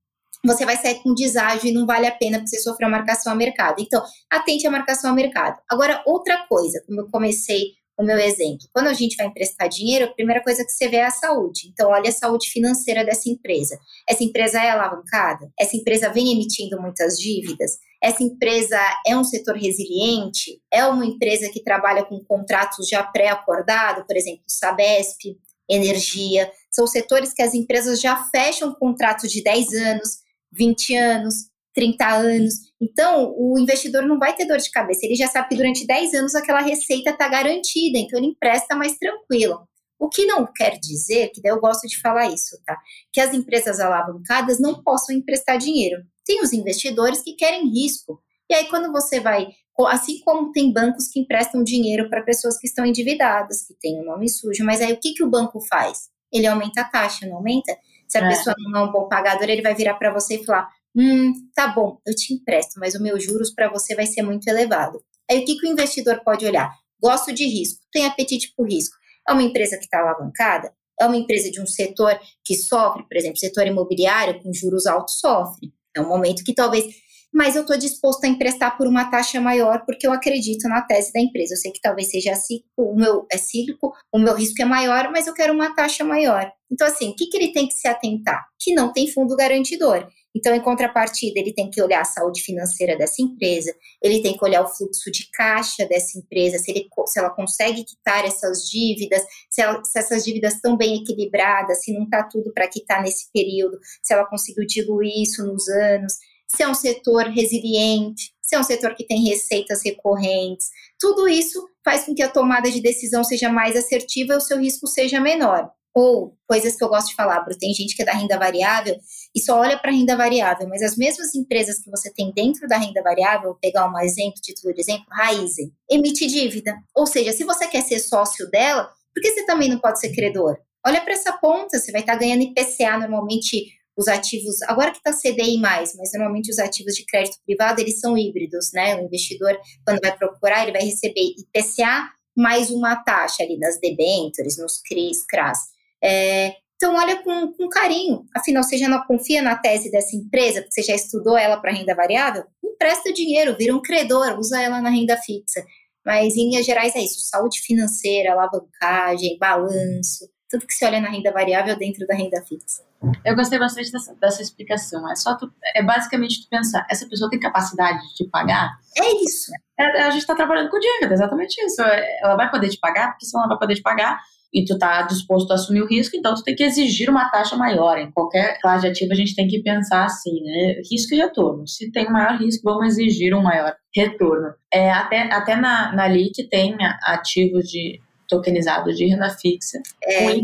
S2: você vai sair com deságio e não vale a pena você sofreu a marcação a mercado. Então, atente à marcação a mercado. Agora, outra coisa, como eu comecei o meu exemplo, quando a gente vai emprestar dinheiro, a primeira coisa que você vê é a saúde. Então, olha a saúde financeira dessa empresa. Essa empresa é alavancada? Essa empresa vem emitindo muitas dívidas? Essa empresa é um setor resiliente? É uma empresa que trabalha com contratos já pré-acordados, por exemplo, Sabesp, energia? São setores que as empresas já fecham contratos de 10 anos, 20 anos, 30 anos. Então, o investidor não vai ter dor de cabeça. Ele já sabe que durante 10 anos aquela receita está garantida, então ele empresta mais tranquilo. O que não quer dizer, que daí eu gosto de falar isso, tá? Que as empresas alavancadas não possam emprestar dinheiro. Tem os investidores que querem risco. E aí, quando você vai. Assim como tem bancos que emprestam dinheiro para pessoas que estão endividadas, que têm o um nome sujo, mas aí o que, que o banco faz? Ele aumenta a taxa, não aumenta? Se a é. pessoa não é um bom pagador, ele vai virar para você e falar: Hum, tá bom, eu te empresto, mas o meu juros para você vai ser muito elevado. Aí o que, que o investidor pode olhar? Gosto de risco, tem apetite por risco. É uma empresa que está alavancada? É uma empresa de um setor que sofre, por exemplo, setor imobiliário com juros altos sofre. É um momento que talvez mas eu estou disposto a emprestar por uma taxa maior porque eu acredito na tese da empresa. Eu sei que talvez seja cíclico, o meu é cíclico, o meu risco é maior, mas eu quero uma taxa maior. Então, assim, o que, que ele tem que se atentar? Que não tem fundo garantidor. Então, em contrapartida, ele tem que olhar a saúde financeira dessa empresa, ele tem que olhar o fluxo de caixa dessa empresa, se, ele, se ela consegue quitar essas dívidas, se, ela, se essas dívidas estão bem equilibradas, se não está tudo para quitar nesse período, se ela conseguiu diluir isso nos anos, se é um setor resiliente, se é um setor que tem receitas recorrentes. Tudo isso faz com que a tomada de decisão seja mais assertiva e o seu risco seja menor. Ou coisas que eu gosto de falar, tem gente que é da renda variável e só olha para a renda variável, mas as mesmas empresas que você tem dentro da renda variável, vou pegar um exemplo, título de exemplo, Raizen, emite dívida. Ou seja, se você quer ser sócio dela, por que você também não pode ser credor? Olha para essa ponta, você vai estar tá ganhando IPCA normalmente os ativos, agora que está CDI mais, mas normalmente os ativos de crédito privado, eles são híbridos, né? O investidor, quando vai procurar, ele vai receber IPCA mais uma taxa ali nas debêntures, nos CRIs, CRAS. É, então, olha com, com, carinho. Afinal, você já não confia na tese dessa empresa, porque você já estudou ela para renda variável? Empresta dinheiro, vira um credor, usa ela na renda fixa. Mas, em linhas gerais, é isso: saúde financeira, alavancagem, balanço, tudo que se olha na renda variável dentro da renda fixa.
S1: Eu gostei bastante dessa, dessa explicação. É só tu, é basicamente tu pensar, essa pessoa tem capacidade de te pagar?
S2: É isso.
S1: É, a gente está trabalhando com dívida, exatamente isso. Ela vai poder te pagar, porque se ela não vai poder te pagar, e tu tá disposto a assumir o risco, então tu tem que exigir uma taxa maior. Em qualquer classe de ativo a gente tem que pensar assim, né? Risco e retorno. Se tem um maior risco, vamos exigir um maior retorno. É, até até na, na LIC tem ativos de tokenizado de renda fixa é.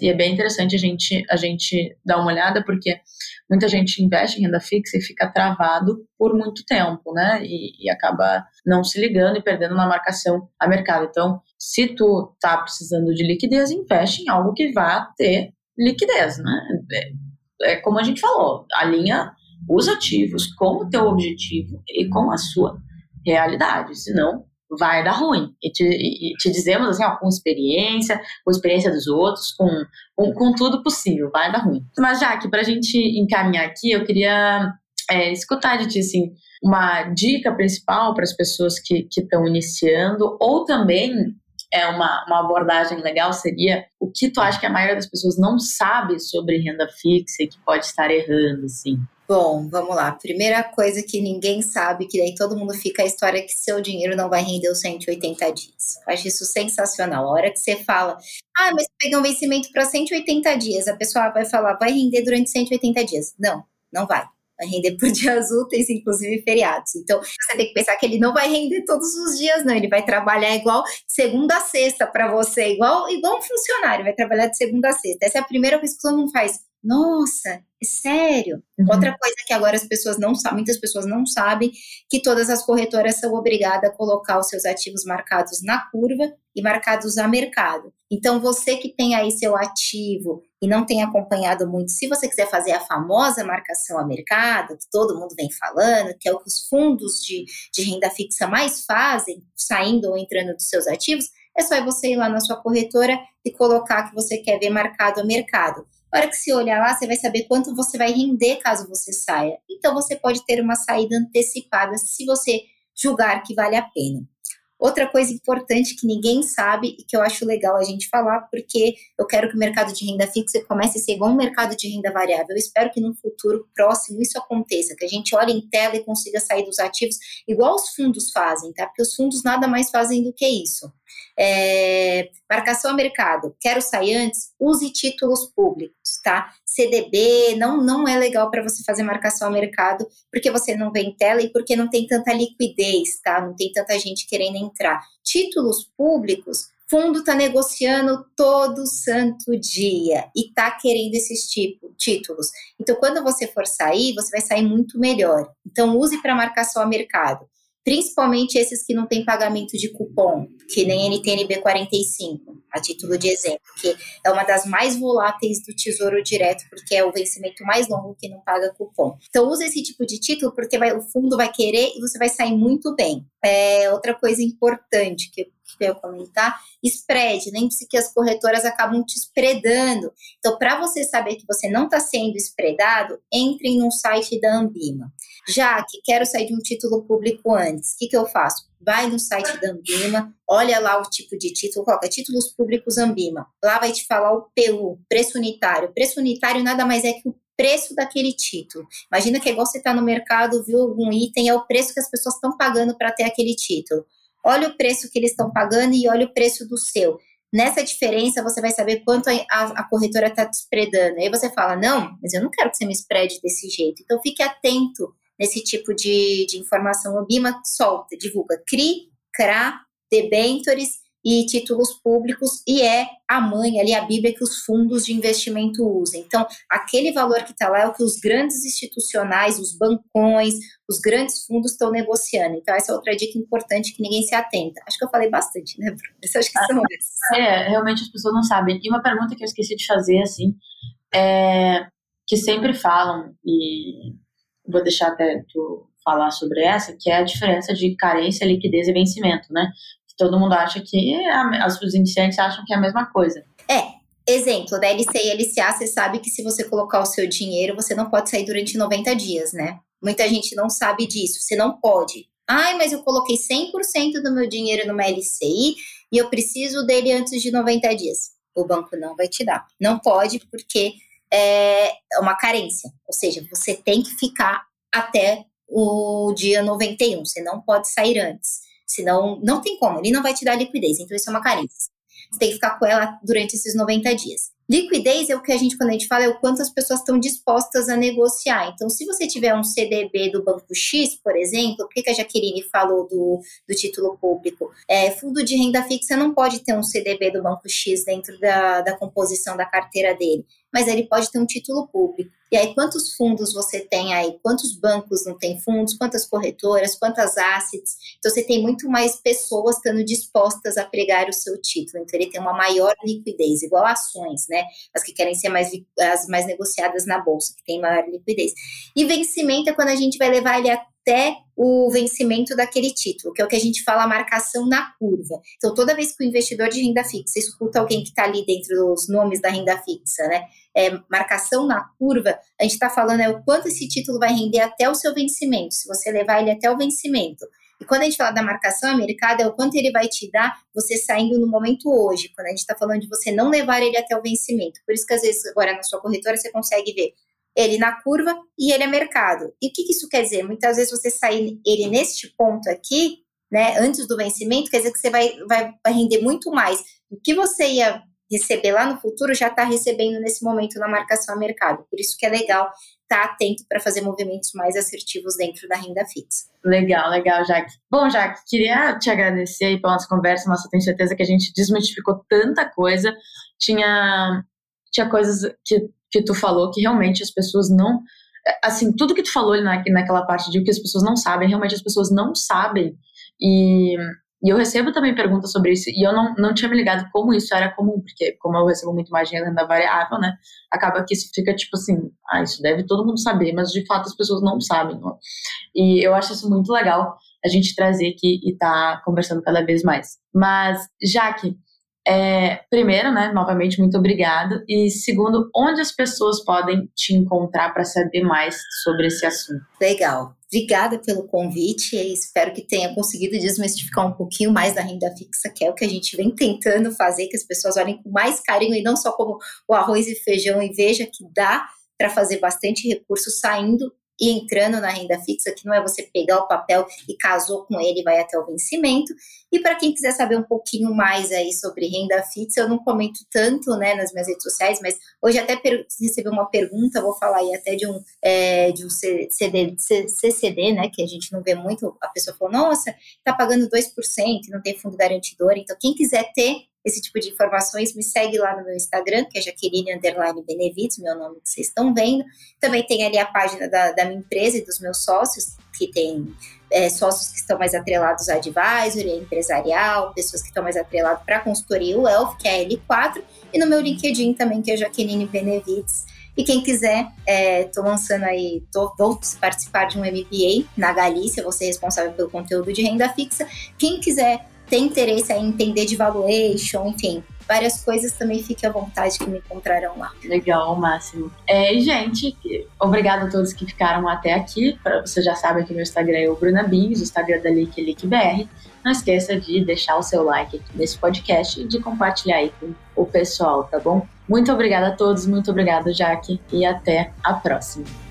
S1: e é bem interessante a gente, a gente dar uma olhada, porque muita gente investe em renda fixa e fica travado por muito tempo, né? E, e acaba não se ligando e perdendo na marcação a mercado. Então, se tu tá precisando de liquidez, investe em algo que vá ter liquidez, né? É, é como a gente falou, alinha os ativos com o teu objetivo e com a sua realidade, senão vai dar ruim. E te, e te dizemos assim, ó, com experiência, com experiência dos outros, com, com, com tudo possível, vai dar ruim. Mas, já que para a gente encaminhar aqui, eu queria é, escutar de ti, assim, uma dica principal para as pessoas que estão iniciando, ou também é uma, uma abordagem legal seria o que tu acha que a maioria das pessoas não sabe sobre renda fixa e que pode estar errando, assim.
S2: Bom, vamos lá. Primeira coisa que ninguém sabe, que daí todo mundo fica a história que seu dinheiro não vai render os 180 dias. Acho isso sensacional. A hora que você fala, ah, mas pegar um vencimento para 180 dias, a pessoa vai falar, vai render durante 180 dias. Não, não vai. Vai render por dias úteis, inclusive feriados. Então, você tem que pensar que ele não vai render todos os dias, não. Ele vai trabalhar igual segunda a sexta para você, igual, igual um funcionário, vai trabalhar de segunda a sexta. Essa é a primeira coisa que todo mundo faz. Nossa, é sério? Uhum. Outra coisa que agora as pessoas não sabem, muitas pessoas não sabem, que todas as corretoras são obrigadas a colocar os seus ativos marcados na curva e marcados a mercado. Então, você que tem aí seu ativo e não tem acompanhado muito, se você quiser fazer a famosa marcação a mercado, que todo mundo vem falando, que é o que os fundos de, de renda fixa mais fazem, saindo ou entrando dos seus ativos, é só você ir lá na sua corretora e colocar que você quer ver marcado a mercado. A hora que você olhar lá, você vai saber quanto você vai render caso você saia. Então, você pode ter uma saída antecipada se você julgar que vale a pena. Outra coisa importante que ninguém sabe e que eu acho legal a gente falar, porque eu quero que o mercado de renda fixa comece a ser igual um mercado de renda variável. Eu espero que no futuro próximo isso aconteça, que a gente olhe em tela e consiga sair dos ativos igual os fundos fazem, tá? Porque os fundos nada mais fazem do que isso. É, marcação a mercado, quero sair antes, use títulos públicos, tá? CDB não, não é legal para você fazer marcação a mercado, porque você não vê em tela e porque não tem tanta liquidez, tá? Não tem tanta gente querendo entrar. Títulos públicos, fundo está negociando todo santo dia e está querendo esses tipo, títulos. Então, quando você for sair, você vai sair muito melhor. Então, use para marcação a mercado principalmente esses que não têm pagamento de cupom, que nem NTNB 45, a título de exemplo, que é uma das mais voláteis do Tesouro Direto, porque é o vencimento mais longo que não paga cupom. Então, use esse tipo de título, porque vai, o fundo vai querer e você vai sair muito bem. É, outra coisa importante que eu comentar, spread, lembre-se que as corretoras acabam te spreadando. Então, para você saber que você não está sendo spreadado, entre no site da Ambima. Já que quero sair de um título público antes, o que, que eu faço? Vai no site da Ambima, olha lá o tipo de título, coloca títulos públicos Ambima. Lá vai te falar o PU, preço unitário. Preço unitário nada mais é que o preço daquele título. Imagina que é igual você está no mercado, viu algum item, é o preço que as pessoas estão pagando para ter aquele título. Olha o preço que eles estão pagando e olha o preço do seu. Nessa diferença, você vai saber quanto a, a, corretora está te espredando. Aí você fala, não, mas eu não quero que você me esprede desse jeito. Então, fique atento nesse tipo de, de informação. O BIMA solta, divulga CRI, CRA, debentures e títulos públicos, e é a mãe ali, a Bíblia que os fundos de investimento usam. Então, aquele valor que está lá é o que os grandes institucionais, os bancões, os grandes fundos estão negociando. Então, essa é outra dica importante que ninguém se atenta. Acho que eu falei bastante, né, Bruno? Acho que são.
S1: É, realmente as pessoas não sabem. E uma pergunta que eu esqueci de fazer, assim, é que sempre falam, e vou deixar até tu falar sobre essa, que é a diferença de carência, liquidez e vencimento, né? todo mundo acha que é os iniciantes acham que é a mesma coisa.
S2: É. Exemplo, da LC e LCA, você sabe que se você colocar o seu dinheiro, você não pode sair durante 90 dias, né? Muita gente não sabe disso. Você não pode. Ai, mas eu coloquei 100% do meu dinheiro numa LCI e eu preciso dele antes de 90 dias. O banco não vai te dar. Não pode, porque é uma carência. Ou seja, você tem que ficar até o dia 91. Você não pode sair antes. Senão, não tem como, ele não vai te dar liquidez. Então, isso é uma carência. Você tem que ficar com ela durante esses 90 dias. Liquidez é o que a gente, quando a gente fala, é o quanto as pessoas estão dispostas a negociar. Então, se você tiver um CDB do Banco X, por exemplo, que, que a Jaqueline falou do, do título público? É, fundo de renda fixa não pode ter um CDB do Banco X dentro da, da composição da carteira dele mas ele pode ter um título público. E aí, quantos fundos você tem aí? Quantos bancos não tem fundos? Quantas corretoras? Quantas assets? Então, você tem muito mais pessoas estando dispostas a pregar o seu título. Então, ele tem uma maior liquidez, igual ações, né? As que querem ser mais, as mais negociadas na bolsa, que tem maior liquidez. E vencimento é quando a gente vai levar ele até o vencimento daquele título, que é o que a gente fala marcação na curva. Então, toda vez que o investidor de renda fixa escuta alguém que está ali dentro dos nomes da renda fixa, né? É, marcação na curva, a gente está falando é o quanto esse título vai render até o seu vencimento, se você levar ele até o vencimento. E quando a gente fala da marcação americana, é o quanto ele vai te dar você saindo no momento hoje. Quando a gente está falando de você não levar ele até o vencimento. Por isso que às vezes agora na sua corretora você consegue ver ele na curva e ele é mercado. E o que, que isso quer dizer? Muitas vezes você sair ele neste ponto aqui, né, antes do vencimento, quer dizer que você vai, vai, vai render muito mais. O que você ia receber lá no futuro já está recebendo nesse momento na marcação a mercado. Por isso que é legal estar tá atento para fazer movimentos mais assertivos dentro da renda fixa.
S1: Legal, legal, Jaque. Bom, Jaque, queria te agradecer aí pela nossa conversa. Nossa, tenho certeza que a gente desmistificou tanta coisa. Tinha, tinha coisas que que tu falou que realmente as pessoas não. Assim, tudo que tu falou na, naquela parte de o que as pessoas não sabem, realmente as pessoas não sabem. E, e eu recebo também perguntas sobre isso, e eu não, não tinha me ligado como isso era comum, porque como eu recebo muito mais dinheiro renda variável, né, acaba que isso fica tipo assim, ah, isso deve todo mundo saber, mas de fato as pessoas não sabem. Ó. E eu acho isso muito legal a gente trazer aqui e tá conversando cada vez mais. Mas, Jaque, é, primeiro, né, novamente, muito obrigado. E segundo, onde as pessoas podem te encontrar para saber mais sobre esse assunto?
S2: Legal. Obrigada pelo convite e espero que tenha conseguido desmistificar um pouquinho mais da renda fixa, que é o que a gente vem tentando fazer, que as pessoas olhem com mais carinho e não só como o arroz e feijão e veja que dá para fazer bastante recurso saindo e entrando na renda fixa, que não é você pegar o papel e casou com ele vai até o vencimento. E para quem quiser saber um pouquinho mais aí sobre renda fixa, eu não comento tanto né, nas minhas redes sociais, mas hoje até recebi uma pergunta, vou falar aí até de um, é, de um CD, CCD, né, que a gente não vê muito, a pessoa falou, nossa, tá pagando 2%, não tem fundo garantidor, então quem quiser ter esse tipo de informações, me segue lá no meu Instagram, que é Jaqueline Underline Benevides, meu nome que vocês estão vendo. Também tem ali a página da, da minha empresa e dos meus sócios, que tem é, sócios que estão mais atrelados a advisory, a empresarial, pessoas que estão mais atreladas para a consultoria, Elf, que é a L4, e no meu LinkedIn também, que é Jaqueline Benevides. E quem quiser, estou é, lançando aí, tô, vou participar de um MBA na Galícia, vou ser responsável pelo conteúdo de renda fixa. Quem quiser tem interesse em entender de valuation, enfim, várias coisas, também fique à vontade que me encontrarão lá.
S1: Legal, máximo. É, gente, obrigado a todos que ficaram até aqui. Você já sabe que meu Instagram é o Bruna Bins, o Instagram da LickBR. Não esqueça de deixar o seu like aqui nesse podcast e de compartilhar aí com o pessoal, tá bom? Muito obrigada a todos, muito obrigada, Jaque, e até a próxima.